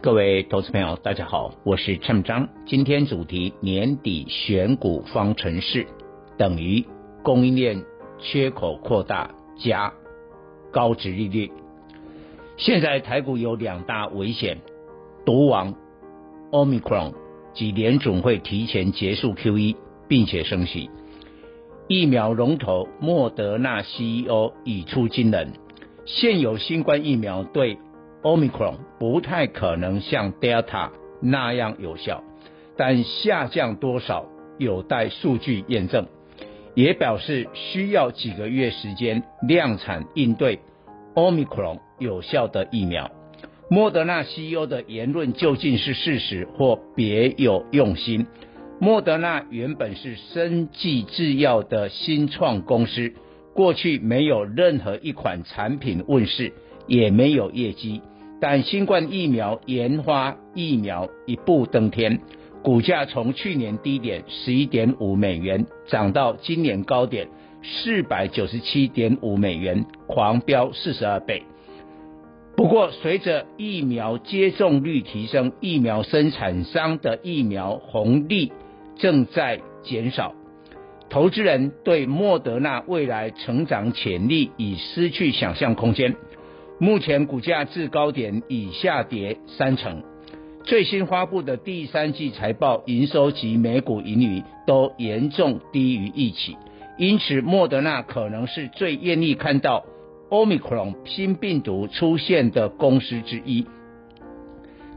各位投资朋友，大家好，我是陈章。今天主题：年底选股方程式等于供应链缺口扩大加高值利率。现在台股有两大危险：毒王 Omicron 及联准会提前结束 QE，并且升息。疫苗龙头莫德纳 CEO 语出惊人，现有新冠疫苗对 Omicron 不太可能像 Delta 那样有效，但下降多少有待数据验证，也表示需要几个月时间量产应对 Omicron 有效的疫苗。莫德纳 CEO 的言论究竟是事实或别有用心？莫德纳原本是生技制药的新创公司，过去没有任何一款产品问世，也没有业绩。但新冠疫苗研发疫苗一步登天，股价从去年低点十一点五美元涨到今年高点四百九十七点五美元，狂飙四十二倍。不过，随着疫苗接种率提升，疫苗生产商的疫苗红利。正在减少，投资人对莫德纳未来成长潜力已失去想象空间。目前股价至高点已下跌三成，最新发布的第三季财报营收及每股盈余都严重低于预期，因此莫德纳可能是最愿意看到 Omicron 新病毒出现的公司之一。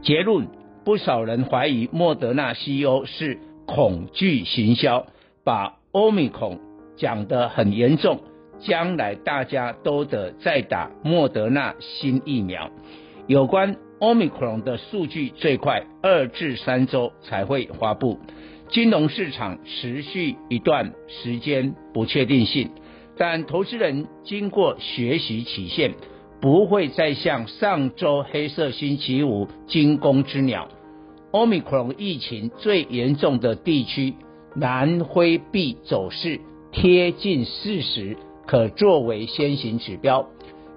结论：不少人怀疑莫德纳 CEO 是。恐惧行销，把 Omicron 讲得很严重，将来大家都得再打莫德纳新疫苗。有关 Omicron 的数据最快二至三周才会发布。金融市场持续一段时间不确定性，但投资人经过学习期限，不会再像上周黑色星期五惊弓之鸟。Omicron 疫情最严重的地区南非币走势贴近四十，可作为先行指标。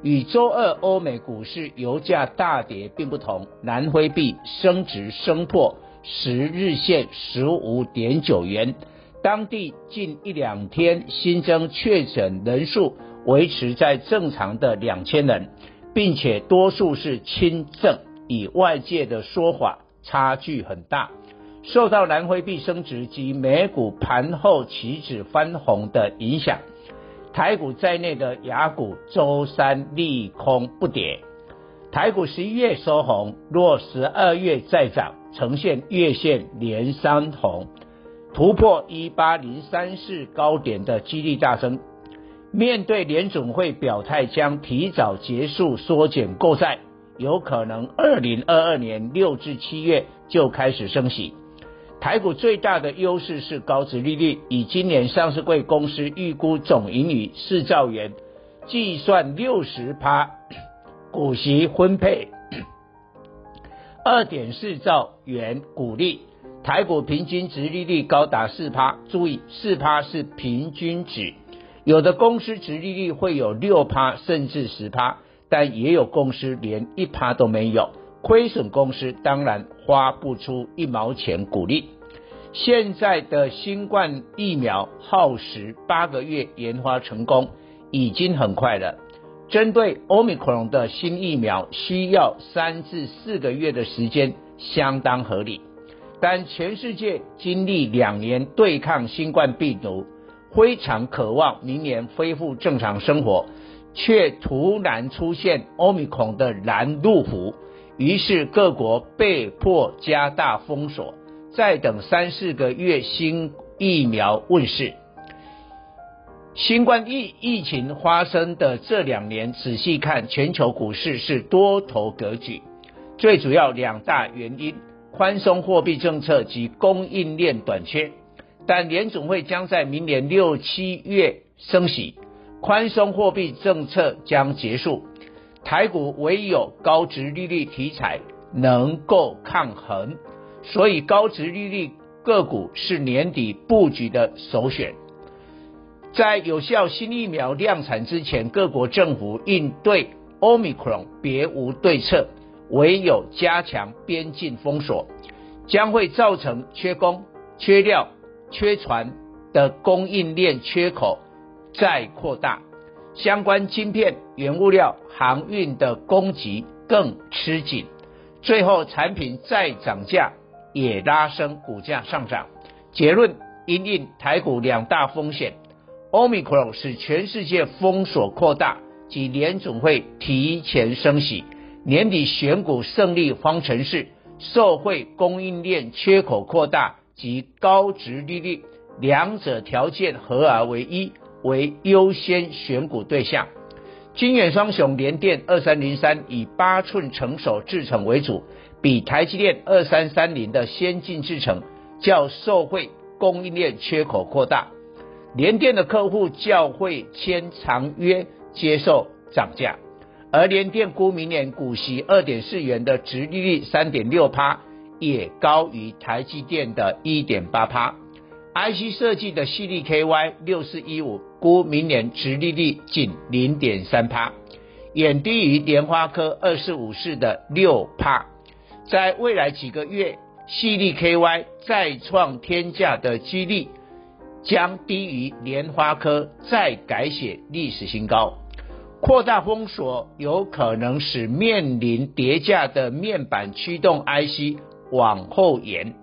与周二欧美股市油价大跌并不同，南非币升值升破十日线十五点九元。当地近一两天新增确诊人数维持在正常的两千人，并且多数是轻症，与外界的说法。差距很大，受到南非币升值及美股盘后期指翻红的影响，台股在内的雅股周三利空不跌，台股十一月收红，若十二月再涨，呈现月线连三红，突破一八零三四高点的几率大增。面对联总会表态将提早结束缩减购债。有可能二零二二年六至七月就开始升息。台股最大的优势是高值利率，以今年上市柜公司预估总盈余四兆元，计算六十趴股息分配二点四兆元股利，台股平均值利率高达四趴。注意，四趴是平均值，有的公司值利率会有六趴甚至十趴。但也有公司连一趴都没有，亏损公司当然花不出一毛钱股利。现在的新冠疫苗耗时八个月研发成功，已经很快了。针对 Omicron 的新疫苗需要三至四个月的时间，相当合理。但全世界经历两年对抗新冠病毒，非常渴望明年恢复正常生活。却突然出现 Omicron 的拦路虎，于是各国被迫加大封锁，再等三四个月新疫苗问世。新冠疫疫情发生的这两年，仔细看全球股市是多头格局，最主要两大原因：宽松货币政策及供应链短缺，但联总会将在明年六七月升息，宽松货币政策将结束，台股唯有高值利率题材能够抗衡，所以高值利率个股是年底布局的首选。在有效新疫苗量产之前，各国政府应对 Omicron 别无对策，唯有加强边境封锁，将会造成缺工、缺料、缺船的供应链缺口再扩大，相关晶片、原物料、航运的供给更吃紧，最后产品再涨价也拉升股价上涨。结论：因应台股两大风险。Omicron 使全世界封锁扩大及联准会提前升息，年底选股胜利方程式，受惠供应链缺口扩大及高值利率，两者条件合而为一，为优先选股对象。金圆双雄联电二三零三以八寸成熟制程为主，比台积电二三三零的先进制程较受惠供应链缺口扩大。联电的客户较会签长约，接受涨价，而联电估明年股息二点四元的殖利率三点六趴，也高于台积电的一点八趴。IC 设计的矽力 KY 六四一五估明年殖利率仅零点三趴，远低于联发科二四五四的六趴。在未来几个月，矽力 KY 再创天价的几率。将低于莲花科再改写历史新高，扩大封锁有可能使面临跌价的面板驱动 IC 往后延。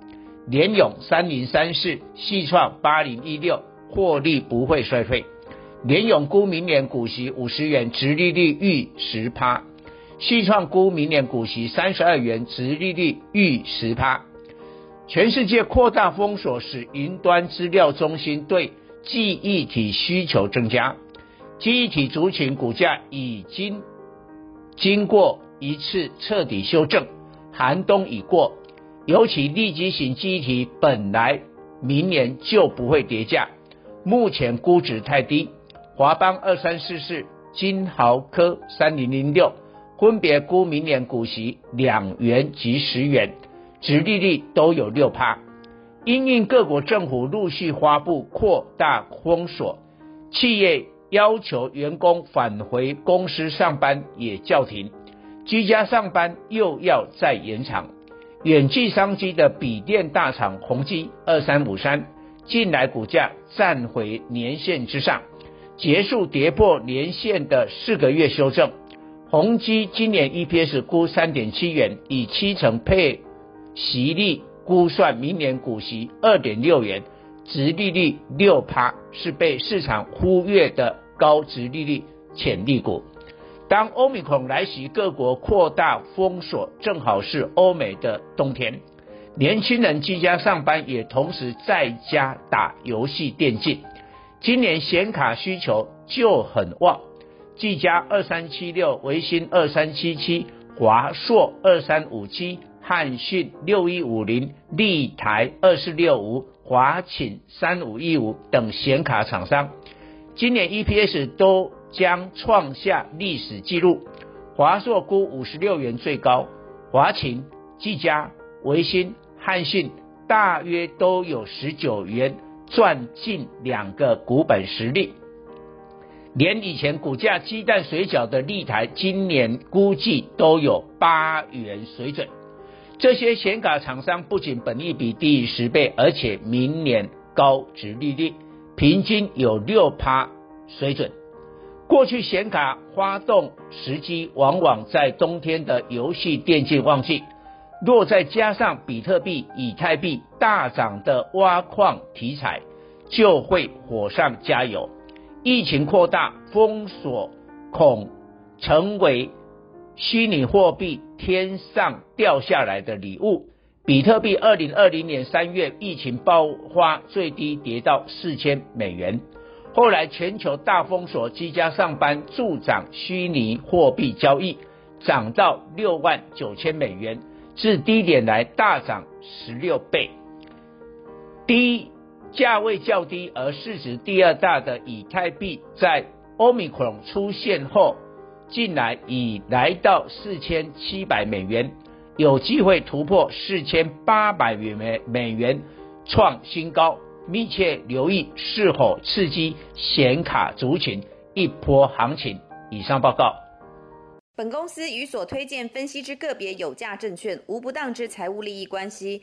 联咏三零三四、矽创八零一六获利不会衰退。联咏估明年股息五十元，殖利率逾十趴；矽创估明年股息三十二元，殖利率逾十趴。全世界扩大封锁，使云端资料中心对记忆体需求增加。记忆体族群股价已经经过一次彻底修正，寒冬已过。尤其立积型记忆体本来明年就不会跌价，目前估值太低。华邦二三四四、金豪科三零零六分别估明年股息两元及十元。殖利率都有六趴，因应各国政府陆续发布扩大封锁，企业要求员工返回公司上班也叫停，居家上班又要再延长。远距商机的笔电大厂宏碁二三五三，近来股价站回年线之上，结束跌破年线的四个月修正。宏基今年 EPS 估三点七元，以七成配。息率估算明年股息二点六元，殖利率六趴，是被市场忽略的高殖利率潜力股。当欧米孔来袭，各国扩大封锁，正好是欧美的冬天。年轻人居家上班，也同时在家打游戏电竞。今年显卡需求就很旺，技嘉二三七六，微星二三七七，华硕二三五七。汉讯六一五零、立台二四六五、华擎三五一五等显卡厂商，今年 EPS 都将创下历史纪录。华硕估五十六元最高，华擎、技嘉、微星、汉讯大约都有十九元，赚近两个股本实力。连以前股价鸡蛋水饺的立台，今年估计都有八元水准。这些显卡厂商不仅本益比低于十倍，而且明年高值利率，平均有六趴水准。过去显卡发动时机往往在冬天的游戏电竞旺季，若再加上比特币、以太币大涨的挖矿题材，就会火上加油。疫情扩大，封锁恐成为。虚拟货币天上掉下来的礼物，比特币二零二零年三月疫情爆发，最低跌到四千美元，后来全球大封锁，居家上班助长虚拟货币交易，涨到六万九千美元，自低点来大涨十六倍。低价位较低而市值第二大的以太币，在 Omicron 出现后，近来已来到四千七百美元，有机会突破四千八百美美元，创新高。密切留意是否刺激显卡族群一波行情。以上报告。本公司与所推荐分析之个别有价证券无不当之财务利益关系。